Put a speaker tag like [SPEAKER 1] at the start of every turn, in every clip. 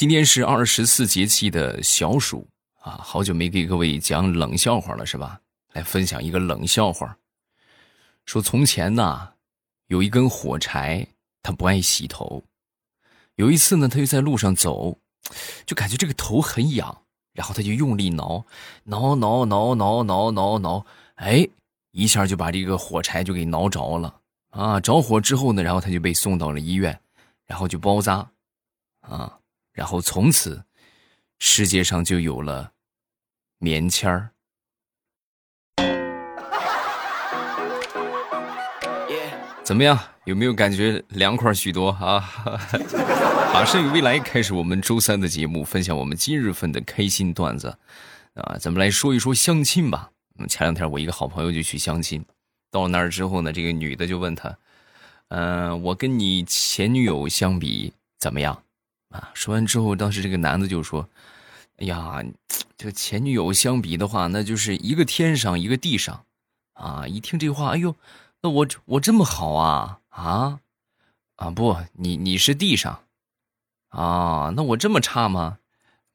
[SPEAKER 1] 今天是二十四节气的小暑啊，好久没给各位讲冷笑话了，是吧？来分享一个冷笑话。说从前呢，有一根火柴，他不爱洗头。有一次呢，他就在路上走，就感觉这个头很痒，然后他就用力挠，挠挠挠挠挠挠挠，哎，一下就把这个火柴就给挠着了啊！着火之后呢，然后他就被送到了医院，然后就包扎，啊。然后从此，世界上就有了棉签儿。怎么样？有没有感觉凉快许多啊？马上与未来开始我们周三的节目，分享我们今日份的开心段子啊！咱们来说一说相亲吧。前两天我一个好朋友就去相亲，到了那儿之后呢，这个女的就问他：“嗯，我跟你前女友相比怎么样？”啊，说完之后，当时这个男的就说：“哎呀，这个前女友相比的话，那就是一个天上一个地上，啊！一听这话，哎呦，那我我这么好啊啊啊！不，你你是地上，啊，那我这么差吗？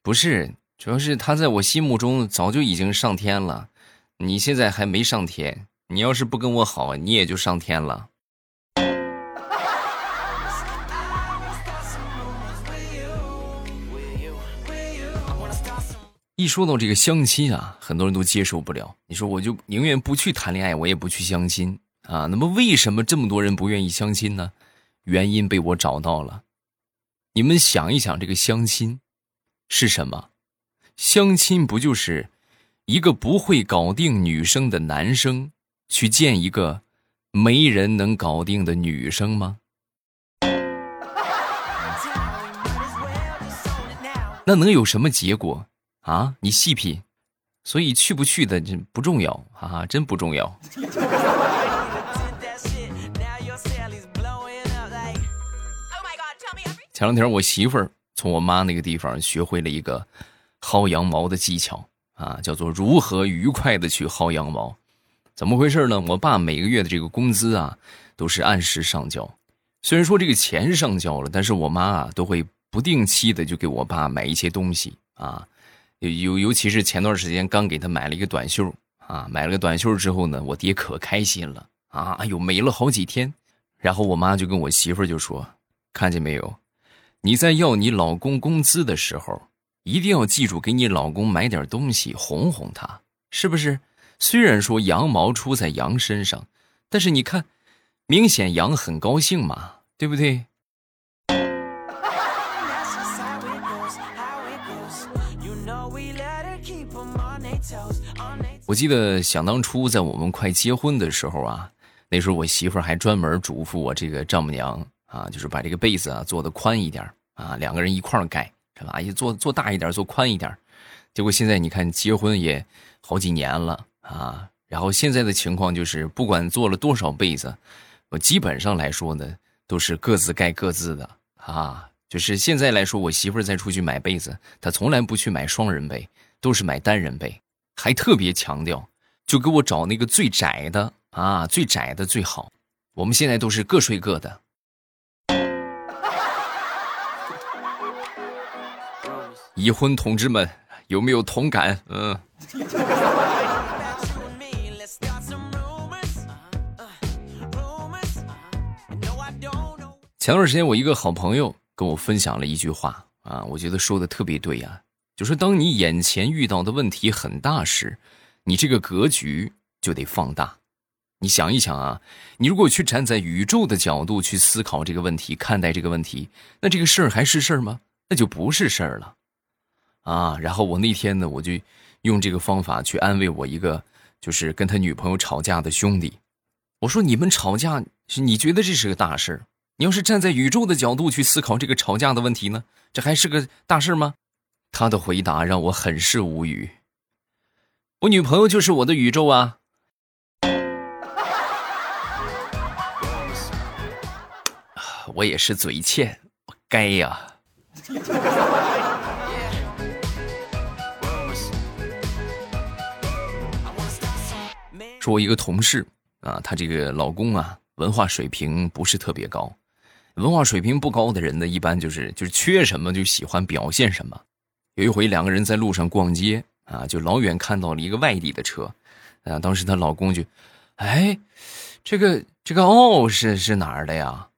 [SPEAKER 1] 不是，主要是他在我心目中早就已经上天了，你现在还没上天，你要是不跟我好，你也就上天了。”一说到这个相亲啊，很多人都接受不了。你说我就宁愿不去谈恋爱，我也不去相亲啊。那么为什么这么多人不愿意相亲呢？原因被我找到了。你们想一想，这个相亲是什么？相亲不就是一个不会搞定女生的男生去见一个没人能搞定的女生吗？那能有什么结果？啊，你细品，所以去不去的这不重要，哈哈，真不重要。前两天我媳妇儿从我妈那个地方学会了一个薅羊毛的技巧啊，叫做如何愉快的去薅羊毛。怎么回事呢？我爸每个月的这个工资啊都是按时上交，虽然说这个钱上交了，但是我妈啊都会不定期的就给我爸买一些东西啊。尤尤其是前段时间刚给他买了一个短袖啊，买了个短袖之后呢，我爹可开心了啊！哎呦，美了好几天。然后我妈就跟我媳妇就说：“看见没有，你在要你老公工资的时候，一定要记住给你老公买点东西哄哄他，是不是？虽然说羊毛出在羊身上，但是你看，明显羊很高兴嘛，对不对？”我记得想当初在我们快结婚的时候啊，那时候我媳妇儿还专门嘱咐我这个丈母娘啊，就是把这个被子啊做的宽一点啊，两个人一块儿盖是吧？也做做大一点，做宽一点。结果现在你看结婚也好几年了啊，然后现在的情况就是不管做了多少被子，我基本上来说呢都是各自盖各自的啊。就是现在来说，我媳妇儿再出去买被子，她从来不去买双人被，都是买单人被。还特别强调，就给我找那个最窄的啊，最窄的最好。我们现在都是各睡各的。已婚同志们有没有同感？嗯。前段时间，我一个好朋友跟我分享了一句话啊，我觉得说的特别对呀。就是当你眼前遇到的问题很大时，你这个格局就得放大。你想一想啊，你如果去站在宇宙的角度去思考这个问题、看待这个问题，那这个事儿还是事儿吗？那就不是事儿了，啊！然后我那天呢，我就用这个方法去安慰我一个就是跟他女朋友吵架的兄弟。我说：“你们吵架，你觉得这是个大事儿？你要是站在宇宙的角度去思考这个吵架的问题呢，这还是个大事吗？”他的回答让我很是无语。我女朋友就是我的宇宙啊！我也是嘴欠，我该呀。说，我一个同事啊，她这个老公啊，文化水平不是特别高。文化水平不高的人呢，一般就是就是缺什么就喜欢表现什么。有一回两个人在路上逛街啊，就老远看到了一个外地的车，啊，当时她老公就，哎，这个这个哦是是哪儿的呀？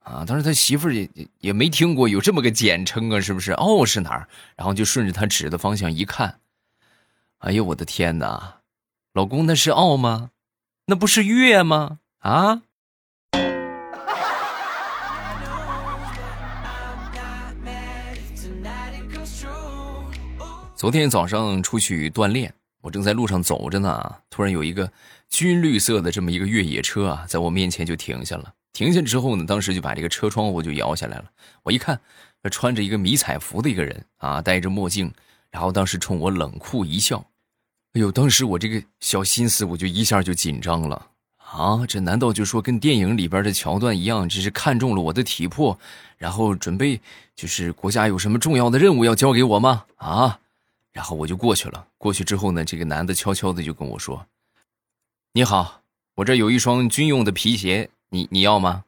[SPEAKER 1] 啊，当时他媳妇儿也也没听过有这么个简称啊，是不是？哦是哪儿？然后就顺着他指的方向一看，哎呦我的天哪，老公那是奥吗？那不是月吗？啊？昨天早上出去锻炼，我正在路上走着呢，突然有一个军绿色的这么一个越野车啊，在我面前就停下了。停下之后呢，当时就把这个车窗户就摇下来了。我一看，穿着一个迷彩服的一个人啊，戴着墨镜，然后当时冲我冷酷一笑。哎呦，当时我这个小心思我就一下就紧张了啊！这难道就说跟电影里边的桥段一样，只是看中了我的体魄，然后准备就是国家有什么重要的任务要交给我吗？啊？然后我就过去了。过去之后呢，这个男的悄悄的就跟我说：“你好，我这有一双军用的皮鞋，你你要吗？”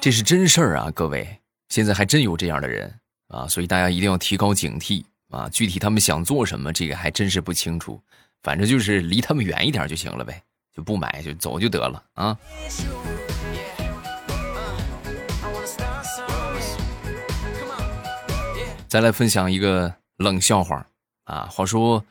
[SPEAKER 1] 这是真事儿啊，各位，现在还真有这样的人啊，所以大家一定要提高警惕啊。具体他们想做什么，这个还真是不清楚。反正就是离他们远一点就行了呗，就不买就走就得了啊。再来分享一个冷笑话啊！话说，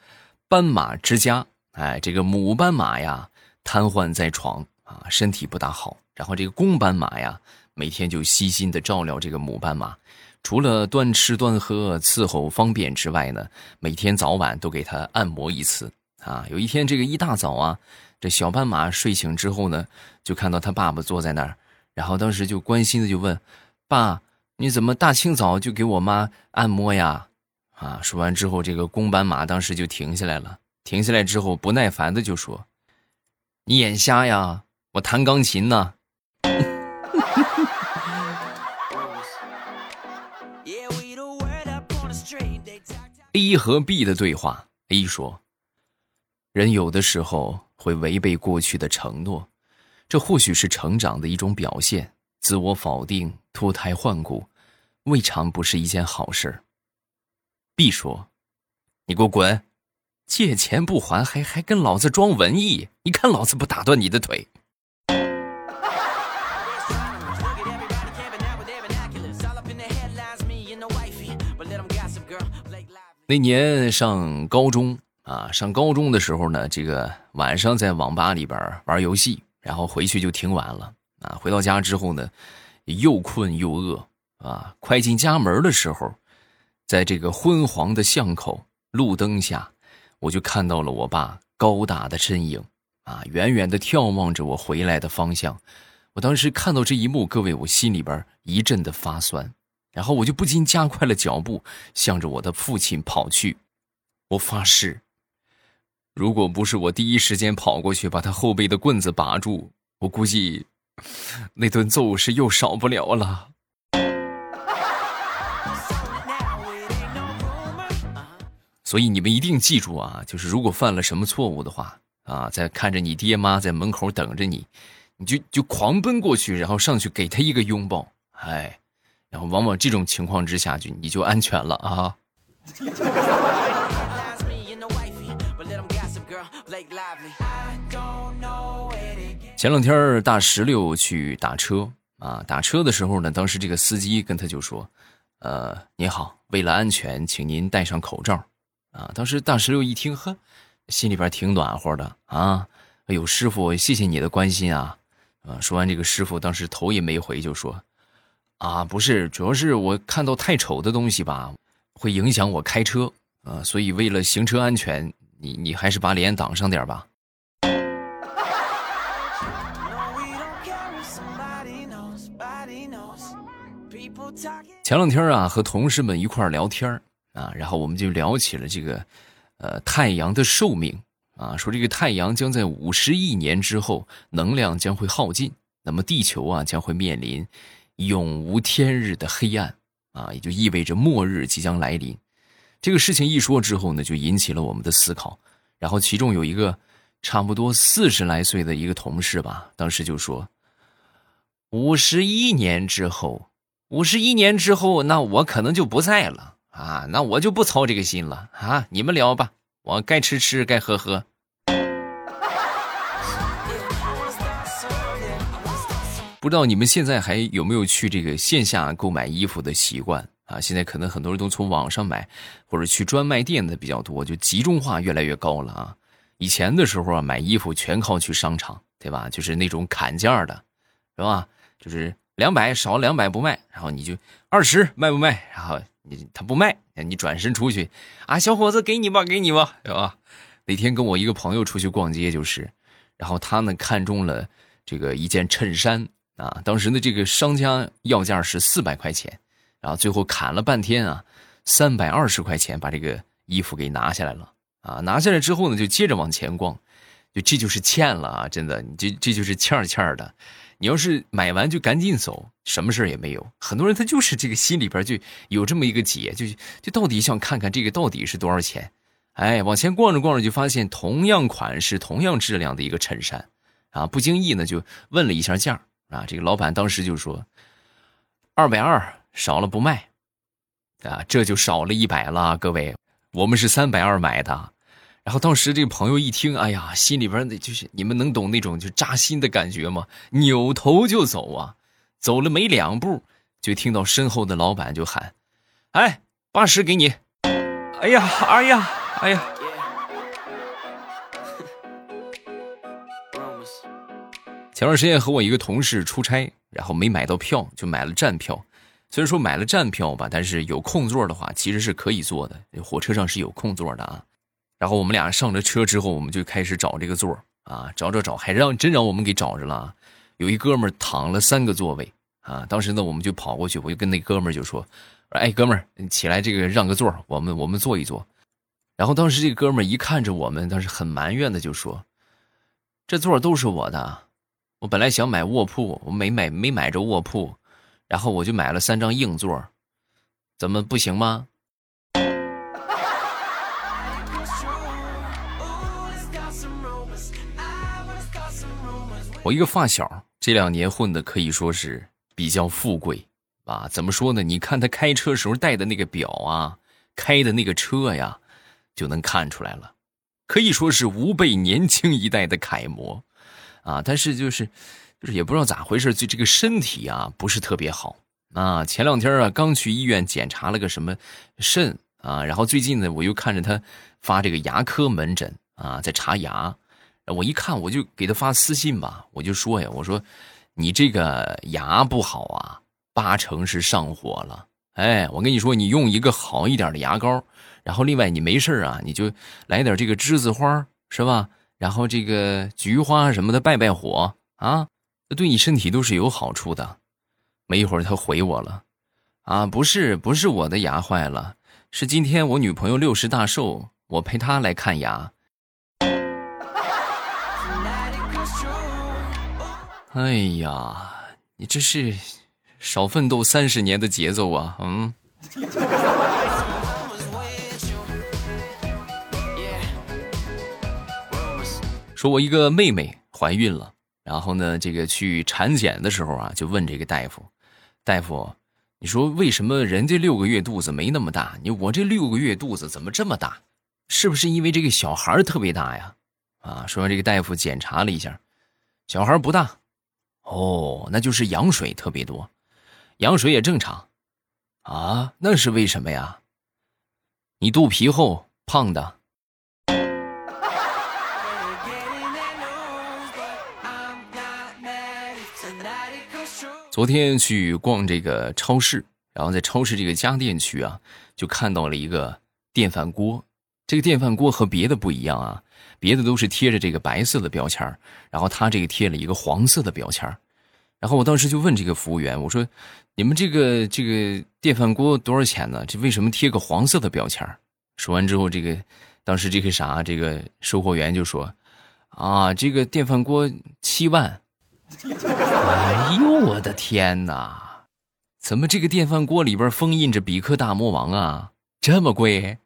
[SPEAKER 1] 斑马之家，哎，这个母斑马呀瘫痪在床啊，身体不大好。然后这个公斑马呀，每天就悉心的照料这个母斑马，除了端吃端喝、伺候方便之外呢，每天早晚都给它按摩一次啊。有一天这个一大早啊，这小斑马睡醒之后呢，就看到他爸爸坐在那儿，然后当时就关心的就问：“爸。”你怎么大清早就给我妈按摩呀？啊！说完之后，这个公斑马当时就停下来了。停下来之后，不耐烦的就说：“你眼瞎呀？我弹钢琴呢。”A 和 B 的对话：A 说：“人有的时候会违背过去的承诺，这或许是成长的一种表现。”自我否定、脱胎换骨，未尝不是一件好事。B 说：“你给我滚！借钱不还，还还跟老子装文艺？你看老子不打断你的腿！”那年上高中啊，上高中的时候呢，这个晚上在网吧里边玩游戏，然后回去就挺晚了。啊，回到家之后呢，又困又饿啊！快进家门的时候，在这个昏黄的巷口路灯下，我就看到了我爸高大的身影啊，远远的眺望着我回来的方向。我当时看到这一幕，各位，我心里边一阵的发酸，然后我就不禁加快了脚步，向着我的父亲跑去。我发誓，如果不是我第一时间跑过去把他后背的棍子拔住，我估计。那顿揍是又少不了了，所以你们一定记住啊！就是如果犯了什么错误的话啊，在看着你爹妈在门口等着你，你就就狂奔过去，然后上去给他一个拥抱，哎，然后往往这种情况之下就你就安全了啊。前两天大石榴去打车啊，打车的时候呢，当时这个司机跟他就说：“呃，你好，为了安全，请您戴上口罩。”啊，当时大石榴一听，呵，心里边挺暖和的啊。哎呦，师傅，谢谢你的关心啊。啊，说完这个师傅当时头也没回就说：“啊，不是，主要是我看到太丑的东西吧，会影响我开车啊，所以为了行车安全，你你还是把脸挡上点吧。”前两天啊，和同事们一块聊天啊，然后我们就聊起了这个，呃，太阳的寿命啊，说这个太阳将在五十亿年之后能量将会耗尽，那么地球啊将会面临永无天日的黑暗啊，也就意味着末日即将来临。这个事情一说之后呢，就引起了我们的思考，然后其中有一个差不多四十来岁的一个同事吧，当时就说：“五十一年之后，五十一年之后，那我可能就不在了啊，那我就不操这个心了啊，你们聊吧，我该吃吃，该喝喝。”不知道你们现在还有没有去这个线下购买衣服的习惯啊？现在可能很多人都从网上买，或者去专卖店的比较多，就集中化越来越高了啊。以前的时候啊，买衣服全靠去商场，对吧？就是那种砍价的，是吧？就是两百少两百不卖，然后你就二十卖不卖？然后你他不卖，你转身出去啊，小伙子给你吧，给你吧，对吧？那天跟我一个朋友出去逛街，就是，然后他呢看中了这个一件衬衫。啊，当时的这个商家要价是四百块钱，然后最后砍了半天啊，三百二十块钱把这个衣服给拿下来了。啊，拿下来之后呢，就接着往前逛，就这就是欠了啊！真的，你这这就是欠儿欠儿的。你要是买完就赶紧走，什么事也没有。很多人他就是这个心里边就有这么一个结，就就到底想看看这个到底是多少钱。哎，往前逛着逛着就发现同样款式、同样质量的一个衬衫，啊，不经意呢就问了一下价。啊，这个老板当时就说：“二百二少了不卖，啊，这就少了一百了。各位，我们是三百二买的。”然后当时这个朋友一听，哎呀，心里边的就是你们能懂那种就扎心的感觉吗？扭头就走啊，走了没两步，就听到身后的老板就喊：“哎，八十给你！”哎呀，哎呀，哎呀。前段时间和我一个同事出差，然后没买到票，就买了站票。虽然说买了站票吧，但是有空座的话，其实是可以坐的。火车上是有空座的啊。然后我们俩上了车之后，我们就开始找这个座啊，找找找，还让真让我们给找着了。有一哥们躺了三个座位啊。当时呢，我们就跑过去，我就跟那哥们儿就说：“哎，哥们儿，你起来，这个让个座，我们我们坐一坐。”然后当时这哥们儿一看着我们，当时很埋怨的就说：“这座都是我的。”我本来想买卧铺，我没买，没买着卧铺，然后我就买了三张硬座，怎么不行吗？我一个发小，这两年混的可以说是比较富贵啊。怎么说呢？你看他开车时候戴的那个表啊，开的那个车呀，就能看出来了，可以说是吾辈年轻一代的楷模。啊，但是就是，就是也不知道咋回事，就这个身体啊不是特别好啊。前两天啊刚去医院检查了个什么肾啊，然后最近呢我又看着他发这个牙科门诊啊，在查牙，我一看我就给他发私信吧，我就说呀，我说你这个牙不好啊，八成是上火了。哎，我跟你说，你用一个好一点的牙膏，然后另外你没事啊，你就来点这个栀子花，是吧？然后这个菊花什么的，败败火啊，这对你身体都是有好处的。没一会儿他回我了，啊，不是不是我的牙坏了，是今天我女朋友六十大寿，我陪她来看牙。哎呀，你这是少奋斗三十年的节奏啊，嗯。说，我一个妹妹怀孕了，然后呢，这个去产检的时候啊，就问这个大夫：“大夫，你说为什么人家六个月肚子没那么大，你我这六个月肚子怎么这么大？是不是因为这个小孩特别大呀？”啊，说完这个大夫检查了一下，小孩不大，哦，那就是羊水特别多，羊水也正常，啊，那是为什么呀？你肚皮厚，胖的。昨天去逛这个超市，然后在超市这个家电区啊，就看到了一个电饭锅。这个电饭锅和别的不一样啊，别的都是贴着这个白色的标签然后他这个贴了一个黄色的标签然后我当时就问这个服务员，我说：“你们这个这个电饭锅多少钱呢？这为什么贴个黄色的标签说完之后，这个当时这个啥，这个售货员就说：“啊，这个电饭锅七万。”哎呦我的天哪！怎么这个电饭锅里边封印着比克大魔王啊？这么贵？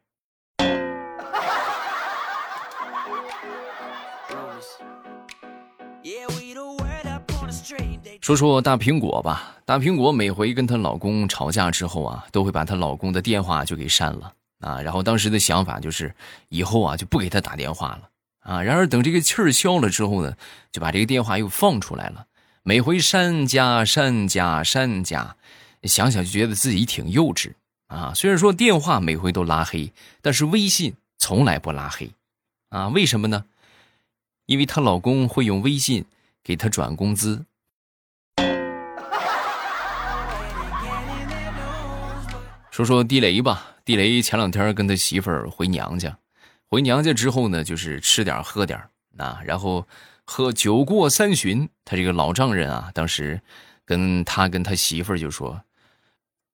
[SPEAKER 1] 说说大苹果吧，大苹果每回跟她老公吵架之后啊，都会把她老公的电话就给删了啊。然后当时的想法就是，以后啊就不给他打电话了啊。然而等这个气儿消了之后呢，就把这个电话又放出来了。每回删加删加删加，想想就觉得自己挺幼稚啊。虽然说电话每回都拉黑，但是微信从来不拉黑啊。为什么呢？因为她老公会用微信给她转工资。说说地雷吧，地雷前两天跟他媳妇儿回娘家，回娘家之后呢，就是吃点喝点啊，然后喝酒过三巡，他这个老丈人啊，当时跟他跟他媳妇儿就说：“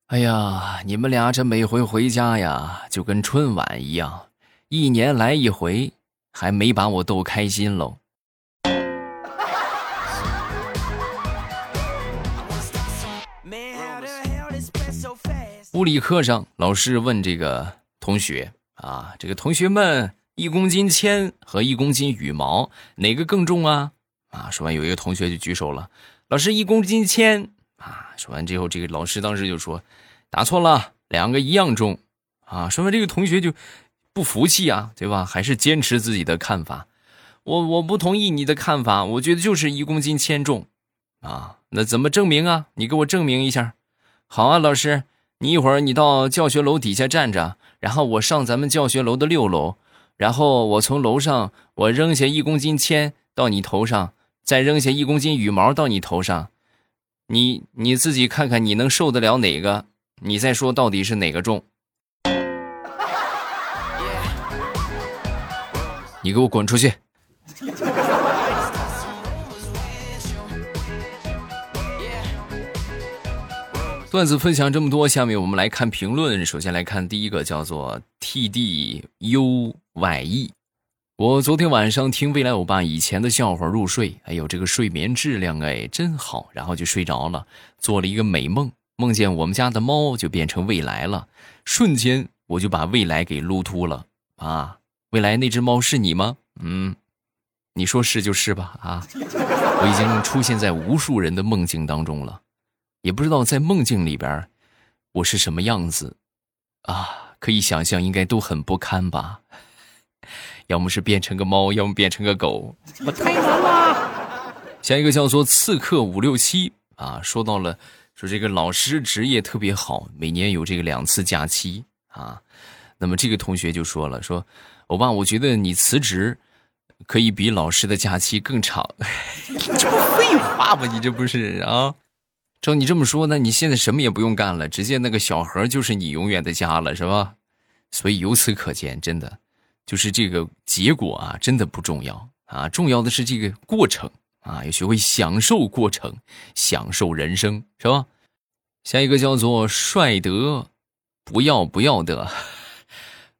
[SPEAKER 1] 哎呀，你们俩这每回回家呀，就跟春晚一样，一年来一回，还没把我逗开心喽。”物理课上，老师问这个同学啊，这个同学们，一公斤铅和一公斤羽毛哪个更重啊？啊，说完有一个同学就举手了，老师一公斤铅啊。说完之后，这个老师当时就说，答错了，两个一样重啊。说完这个同学就不服气啊，对吧？还是坚持自己的看法，我我不同意你的看法，我觉得就是一公斤铅重啊。那怎么证明啊？你给我证明一下。好啊，老师。你一会儿你到教学楼底下站着，然后我上咱们教学楼的六楼，然后我从楼上我扔下一公斤铅到你头上，再扔下一公斤羽毛到你头上，你你自己看看你能受得了哪个？你再说到底是哪个重？你给我滚出去！段子分享这么多，下面我们来看评论。首先来看第一个，叫做 T D U Y E。我昨天晚上听未来欧巴以前的笑话入睡，哎呦，这个睡眠质量哎真好，然后就睡着了，做了一个美梦，梦见我们家的猫就变成未来了，瞬间我就把未来给撸秃了啊！未来那只猫是你吗？嗯，你说是就是吧啊！我已经出现在无数人的梦境当中了。也不知道在梦境里边，我是什么样子，啊，可以想象应该都很不堪吧？要么是变成个猫，要么变成个狗，我太难了。下一个叫做刺客五六七啊，说到了说这个老师职业特别好，每年有这个两次假期啊。那么这个同学就说了，说欧巴，我觉得你辞职可以比老师的假期更长。这不废话吗？你这不是啊？照你这么说，那你现在什么也不用干了，直接那个小盒就是你永远的家了，是吧？所以由此可见，真的就是这个结果啊，真的不重要啊，重要的是这个过程啊，要学会享受过程，享受人生，是吧？下一个叫做帅德，不要不要的，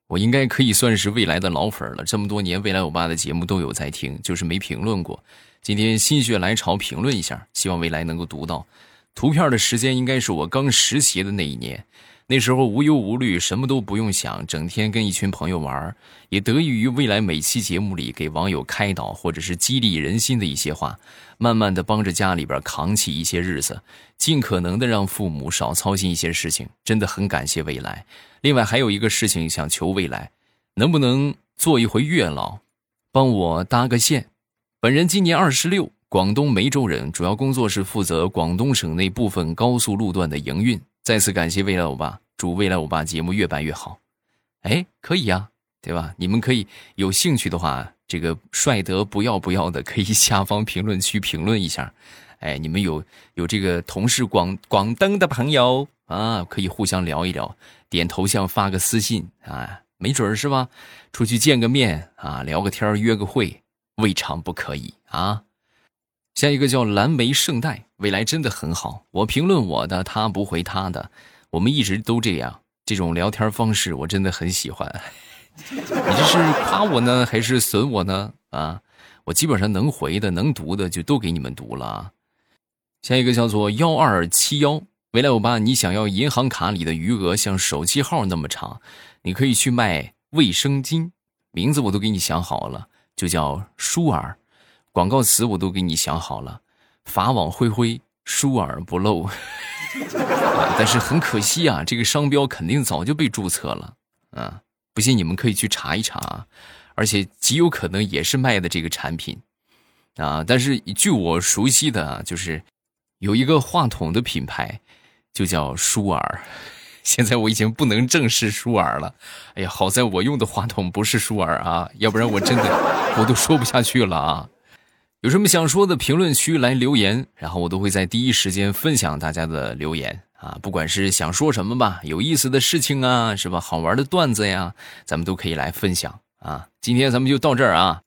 [SPEAKER 1] 我应该可以算是未来的老粉了，这么多年未来我爸的节目都有在听，就是没评论过，今天心血来潮评论一下，希望未来能够读到。图片的时间应该是我刚实习的那一年，那时候无忧无虑，什么都不用想，整天跟一群朋友玩，也得益于未来每期节目里给网友开导或者是激励人心的一些话，慢慢的帮着家里边扛起一些日子，尽可能的让父母少操心一些事情，真的很感谢未来。另外还有一个事情想求未来，能不能做一回月老，帮我搭个线？本人今年二十六。广东梅州人，主要工作是负责广东省内部分高速路段的营运。再次感谢未来欧巴，祝未来欧巴节目越办越好。哎，可以呀，对吧？你们可以有兴趣的话，这个帅得不要不要的，可以下方评论区评论一下。哎，你们有有这个同事广广东的朋友啊，可以互相聊一聊，点头像发个私信啊，没准是吧？出去见个面啊，聊个天约个会，未尝不可以啊。下一个叫蓝莓圣代，未来真的很好。我评论我的，他不回他的，我们一直都这样。这种聊天方式我真的很喜欢。你这是夸我呢，还是损我呢？啊，我基本上能回的、能读的就都给你们读了啊。下一个叫做幺二七幺，未来欧巴，你想要银行卡里的余额像手机号那么长，你可以去卖卫生巾，名字我都给你想好了，就叫舒尔。广告词我都给你想好了，法网恢恢，疏而不漏。但是很可惜啊，这个商标肯定早就被注册了啊！不信你们可以去查一查，而且极有可能也是卖的这个产品啊。但是据我熟悉的，就是有一个话筒的品牌，就叫舒尔。现在我已经不能正视舒尔了。哎呀，好在我用的话筒不是舒尔啊，要不然我真的我都说不下去了啊。有什么想说的，评论区来留言，然后我都会在第一时间分享大家的留言啊。不管是想说什么吧，有意思的事情啊，是吧？好玩的段子呀，咱们都可以来分享啊。今天咱们就到这儿啊。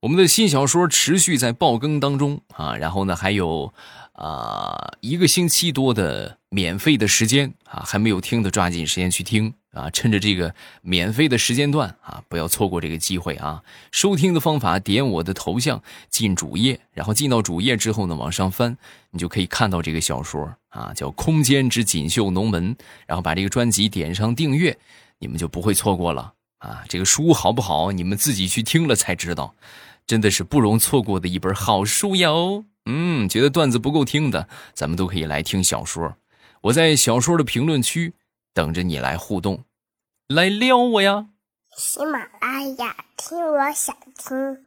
[SPEAKER 1] 我们的新小说持续在爆更当中啊，然后呢，还有啊一个星期多的免费的时间啊，还没有听的抓紧时间去听。啊，趁着这个免费的时间段啊，不要错过这个机会啊！收听的方法，点我的头像进主页，然后进到主页之后呢，往上翻，你就可以看到这个小说啊，叫《空间之锦绣龙门》，然后把这个专辑点上订阅，你们就不会错过了啊！这个书好不好？你们自己去听了才知道，真的是不容错过的一本好书哟。嗯，觉得段子不够听的，咱们都可以来听小说。我在小说的评论区等着你来互动。来撩我呀！
[SPEAKER 2] 喜马拉雅，听我想听。